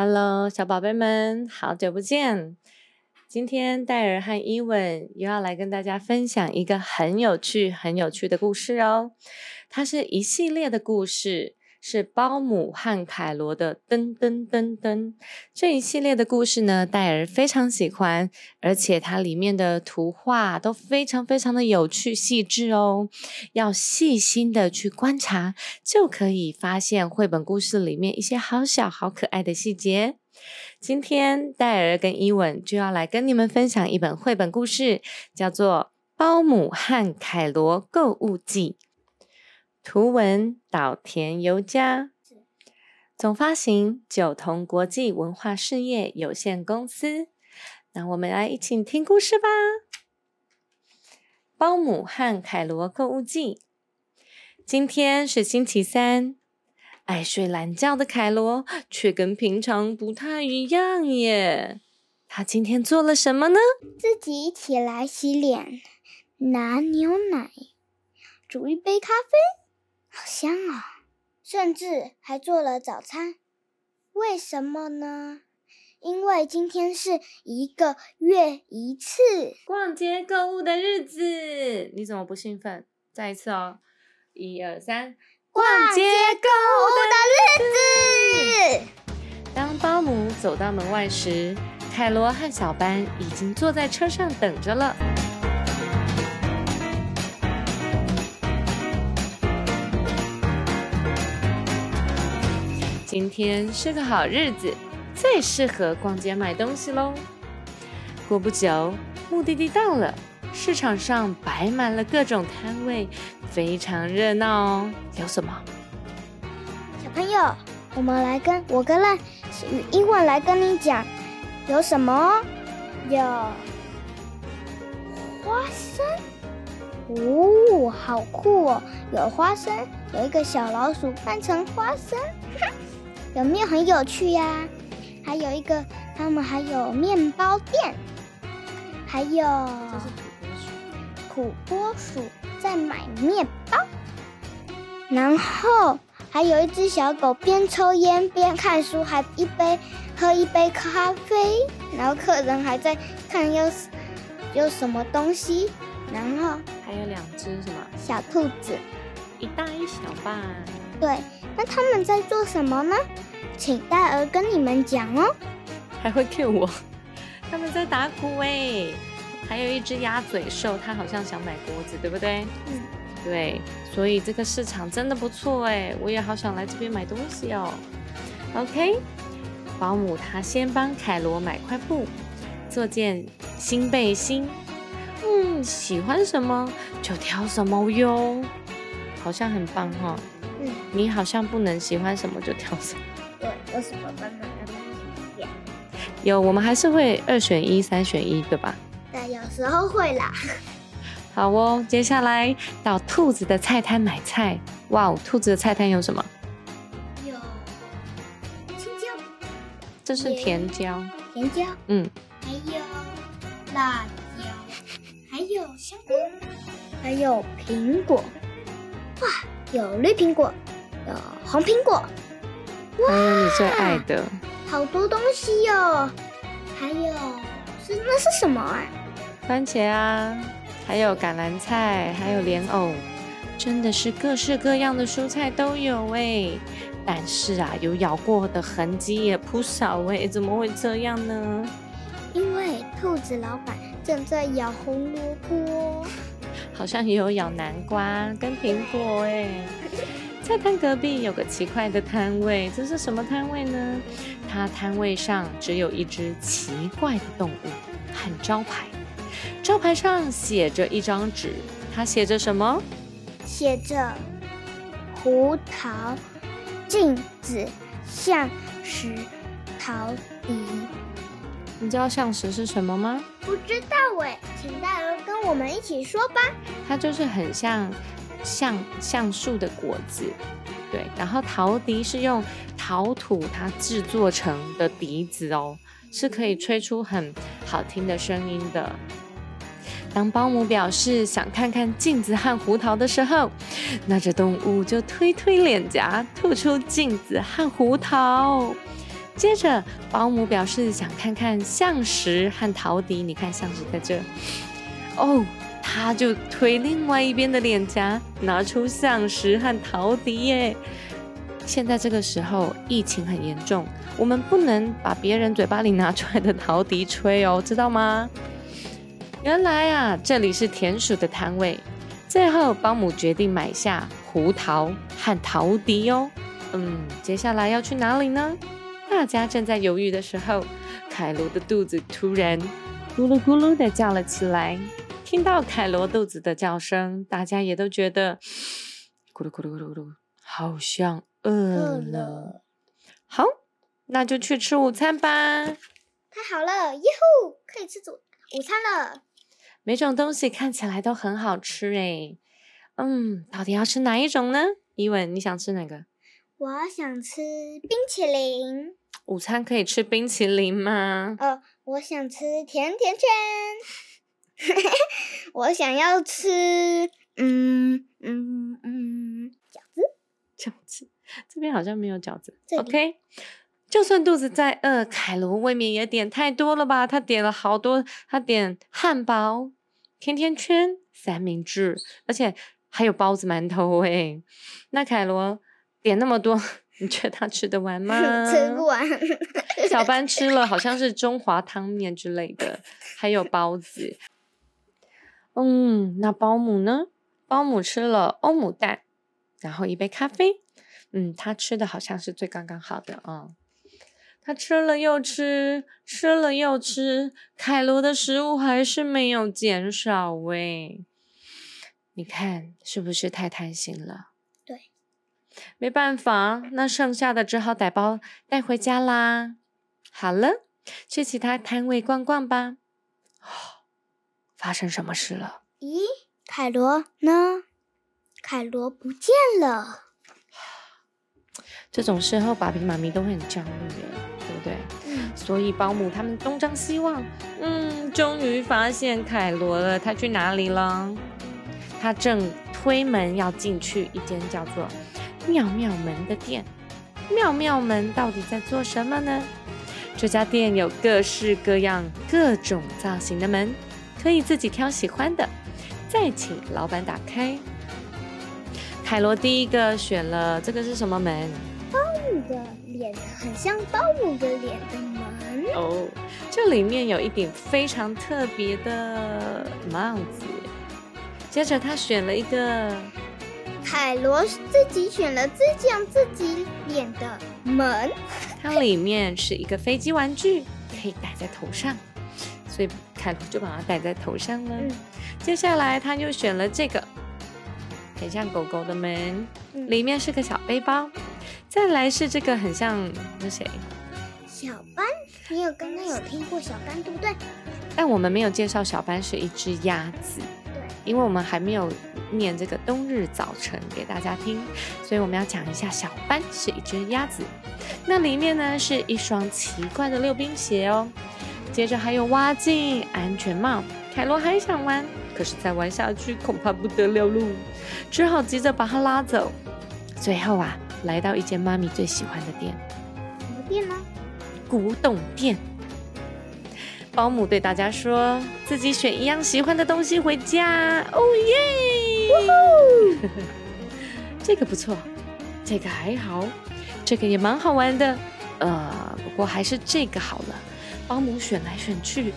！Hello，小宝贝们，好久不见！今天戴尔和伊文又要来跟大家分享一个很有趣、很有趣的故事哦。它是一系列的故事。是包姆和凯罗的噔噔噔噔这一系列的故事呢，戴尔非常喜欢，而且它里面的图画都非常非常的有趣细致哦。要细心的去观察，就可以发现绘本故事里面一些好小好可爱的细节。今天戴尔跟伊文就要来跟你们分享一本绘本故事，叫做《包姆和凯罗购物记》。图文岛田由佳，总发行九同国际文化事业有限公司。那我们来一起听故事吧。包姆和凯罗购物记。今天是星期三，爱睡懒觉的凯罗却跟平常不太一样耶。他今天做了什么呢？自己起来洗脸，拿牛奶，煮一杯咖啡。好香啊！甚至还做了早餐。为什么呢？因为今天是一个月一次逛街购物的日子。你怎么不兴奋？再一次哦，一二三，逛街购物的日子。当保姆走到门外时，凯罗和小班已经坐在车上等着了。今天是个好日子，最适合逛街买东西喽。过不久，目的地到了，市场上摆满了各种摊位，非常热闹哦。有什么？小朋友，我们来跟我跟赖英文来跟你讲，有什么？有花生，哦，好酷哦！有花生，有一个小老鼠扮成花生。哈哈有没有很有趣呀？还有一个，他们还有面包店，还有这是土拨鼠在买面包，然后还有一只小狗边抽烟边看书，还一杯喝一杯咖啡，然后客人还在看有有什么东西，然后还有两只什么小兔子，一大一小吧。对，那他们在做什么呢？请戴尔跟你们讲哦。还会 cue 我？他们在打鼓哎。还有一只鸭嘴兽，它好像想买锅子，对不对？嗯。对，所以这个市场真的不错哎，我也好想来这边买东西哦。OK，保姆她先帮凯罗买块布，做件新背心。嗯，喜欢什么就挑什么哟，好像很棒哈。嗯，你好像不能喜欢什么就挑什么。对，都是爸爸妈妈有，我们还是会二选一、三选一，对吧？对，有时候会啦。好哦，接下来到兔子的菜摊买菜。哇哦，兔子的菜摊有什么？有青椒，这是甜椒。甜椒，嗯。还有辣椒，还有香菇，还有苹果。哇！有绿苹果，有红苹果，还有你最爱的，好多东西哟！还有是那是什么啊？番茄啊，还有橄榄菜，还有莲藕，真的是各式各样的蔬菜都有哎。但是啊，有咬过的痕迹也不少哎，怎么会这样呢？因为兔子老板正在咬红萝卜。好像也有咬南瓜跟苹果哎，菜摊隔壁有个奇怪的摊位，这是什么摊位呢？它摊位上只有一只奇怪的动物和招牌，招牌上写着一张纸，它写着什么？写着胡桃镜子、象石、陶笛。你知道象石是什么吗？不知道哎，请大人跟我们一起说吧。它就是很像橡橡树的果子，对。然后陶笛是用陶土它制作成的笛子哦，是可以吹出很好听的声音的。当保姆表示想看看镜子和胡桃的时候，那只动物就推推脸颊，吐出镜子和胡桃。接着，保姆表示想看看象石和陶笛。你看，象石在这。哦，他就推另外一边的脸颊，拿出象石和陶笛耶。现在这个时候，疫情很严重，我们不能把别人嘴巴里拿出来的陶笛吹哦，知道吗？原来啊，这里是田鼠的摊位。最后，保姆决定买下胡桃和陶笛哦。嗯，接下来要去哪里呢？大家正在犹豫的时候，凯罗的肚子突然咕噜咕噜的叫了起来。听到凯罗肚子的叫声，大家也都觉得咕噜咕噜咕噜咕噜，好像饿了。好，那就去吃午餐吧。太好了，耶呼，可以吃午午餐了。每种东西看起来都很好吃诶。嗯，到底要吃哪一种呢？伊文，你想吃哪个？我想吃冰淇淋。午餐可以吃冰淇淋吗？呃，我想吃甜甜圈。我想要吃，嗯嗯嗯，饺子。饺子，这边好像没有饺子。OK，就算肚子再饿，凯罗未免也点太多了吧？他点了好多，他点汉堡。甜甜圈、三明治，而且还有包子、馒头哎。那凯罗点那么多，你觉得他吃得完吗？吃不完。小班吃了好像是中华汤面之类的，还有包子。嗯，那保姆呢？保姆吃了欧姆蛋，然后一杯咖啡。嗯，他吃的好像是最刚刚好的啊。他吃了又吃，吃了又吃，凯罗的食物还是没有减少喂。你看是不是太贪心了？对，没办法，那剩下的只好打包带回家啦。好了，去其他摊位逛逛吧。发生什么事了？咦，凯罗呢？凯罗不见了。这种时候，爸比妈咪都会很焦虑对不。对，所以保姆他们东张西望，嗯，终于发现凯罗了。他去哪里了？他正推门要进去一间叫做“妙妙门”的店。妙妙门到底在做什么呢？这家店有各式各样、各种造型的门，可以自己挑喜欢的，再请老板打开。凯罗第一个选了这个是什么门？包姆的脸很像包姆的脸的门哦，这里面有一顶非常特别的帽子。接着他选了一个，凯罗自己选了自像自己脸的门，它里面是一个飞机玩具，可以戴在头上，所以凯罗就把它戴在头上了。接下来他又选了这个，很像狗狗的门，里面是个小背包。再来是这个很像那谁，小班，你有刚刚有听过小班对不对？但我们没有介绍小班是一只鸭子，对，因为我们还没有念这个冬日早晨给大家听，所以我们要讲一下小班是一只鸭子。那里面呢是一双奇怪的溜冰鞋哦，接着还有蛙镜、安全帽。凯罗还想玩，可是再玩下去恐怕不得了喽，只好急着把他拉走。最后啊。来到一间妈咪最喜欢的店，什么店呢？古董店。保姆对大家说自己选一样喜欢的东西回家。哦耶！这个不错，这个还好，这个也蛮好玩的。呃，不过还是这个好了。保姆选来选去，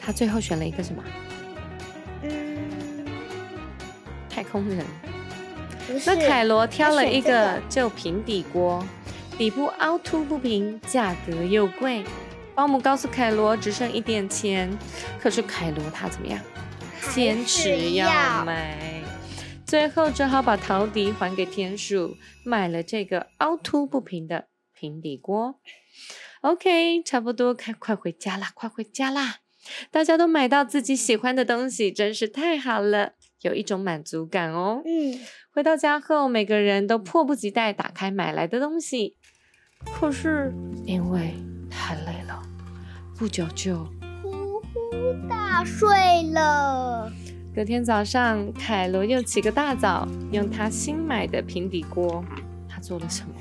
他最后选了一个什么？嗯，太空人。那凯罗挑了一个旧平底锅，底部凹凸不平，价格又贵。保姆告诉凯罗只剩一点钱，可是凯罗他怎么样？坚持要买。最后只好把陶笛还给田鼠，买了这个凹凸不平的平底锅。OK，差不多，快快回家啦，快回家啦！大家都买到自己喜欢的东西，真是太好了，有一种满足感哦。嗯，回到家后，每个人都迫不及待打开买来的东西，可是因为太累了，不久就呼呼大睡了。隔天早上，凯罗又起个大早，用他新买的平底锅，他做了什么？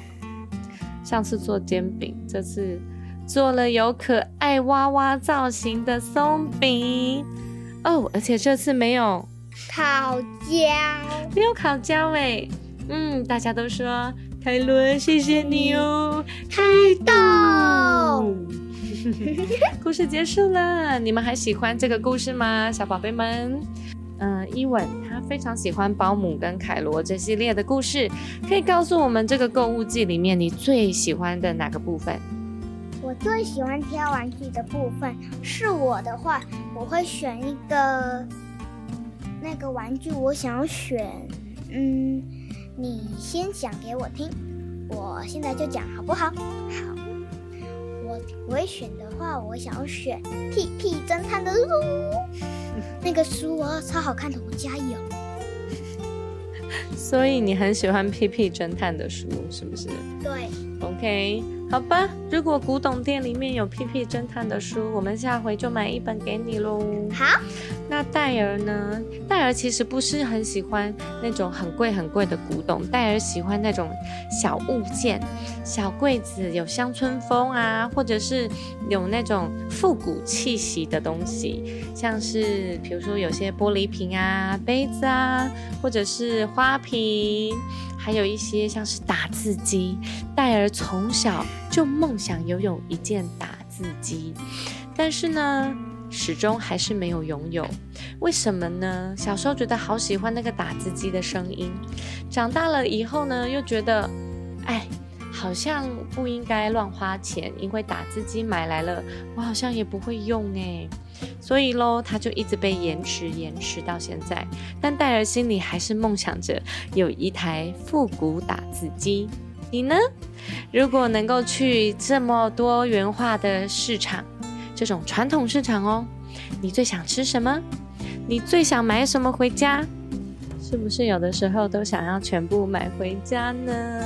上次做煎饼，这次做了有可爱娃娃造型的松饼哦，而且这次没有烤焦，没有烤焦哎，嗯，大家都说凯伦，谢谢你哦，开动。故事结束了，你们还喜欢这个故事吗，小宝贝们？嗯，伊文他非常喜欢保姆跟凯罗这系列的故事，可以告诉我们这个购物季里面你最喜欢的哪个部分？我最喜欢挑玩具的部分。是我的话，我会选一个那个玩具，我想选，嗯，你先讲给我听，我现在就讲好不好？好，我我会选的话，我想要选《屁屁侦探》的书。那个书我，超好看的，我家有。所以你很喜欢屁屁侦探的书，是不是？对。OK，好吧。如果古董店里面有屁屁侦探的书，我们下回就买一本给你喽。好。那戴尔呢？戴尔其实不是很喜欢那种很贵很贵的古董，戴尔喜欢那种小物件，小柜子有乡村风啊，或者是有那种复古气息的东西，像是比如说有些玻璃瓶啊、杯子啊，或者是花瓶，还有一些像是打字机。戴尔从小就梦想拥有一件打字机，但是呢。始终还是没有拥有，为什么呢？小时候觉得好喜欢那个打字机的声音，长大了以后呢，又觉得，哎，好像不应该乱花钱，因为打字机买来了，我好像也不会用哎，所以喽，他就一直被延迟，延迟到现在。但戴尔心里还是梦想着有一台复古打字机。你呢？如果能够去这么多元化的市场。这种传统市场哦，你最想吃什么？你最想买什么回家？是不是有的时候都想要全部买回家呢？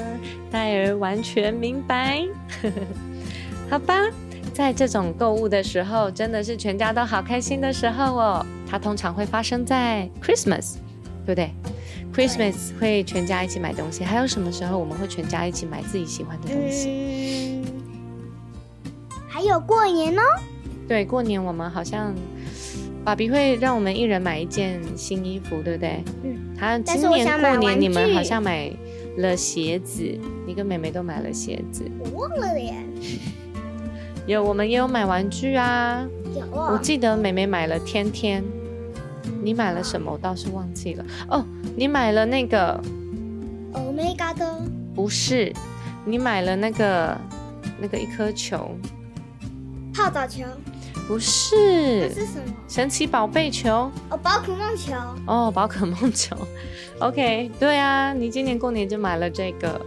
戴尔完全明白。好吧，在这种购物的时候，真的是全家都好开心的时候哦。它通常会发生在 Christmas，对不对？Christmas 会全家一起买东西。还有什么时候我们会全家一起买自己喜欢的东西？还有过年哦。对，过年我们好像爸比会让我们一人买一件新衣服，对不对？嗯。他今年过年你们好像买了鞋子，你跟妹妹都买了鞋子。我忘了耶。有，我们也有买玩具啊。有。我记得妹妹买了天天，你买了什么？我倒是忘记了。哦，你买了那个。Omega 的。不是，你买了那个那个一颗球。泡澡球。不是，是什么？神奇宝贝球哦，宝可梦球哦，宝可梦球。OK，对啊，你今年过年就买了这个，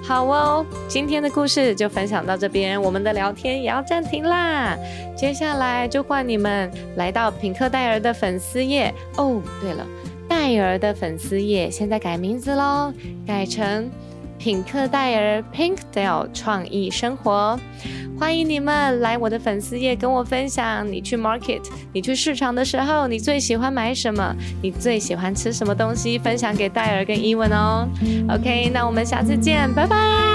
好哦。今天的故事就分享到这边，我们的聊天也要暂停啦。接下来就换你们来到品克戴尔的粉丝页哦。对了，戴尔的粉丝页现在改名字喽，改成品克戴尔 Pinkdale 创意生活。欢迎你们来我的粉丝页跟我分享，你去 market，你去市场的时候，你最喜欢买什么？你最喜欢吃什么东西？分享给戴尔跟伊文哦。OK，那我们下次见，拜拜。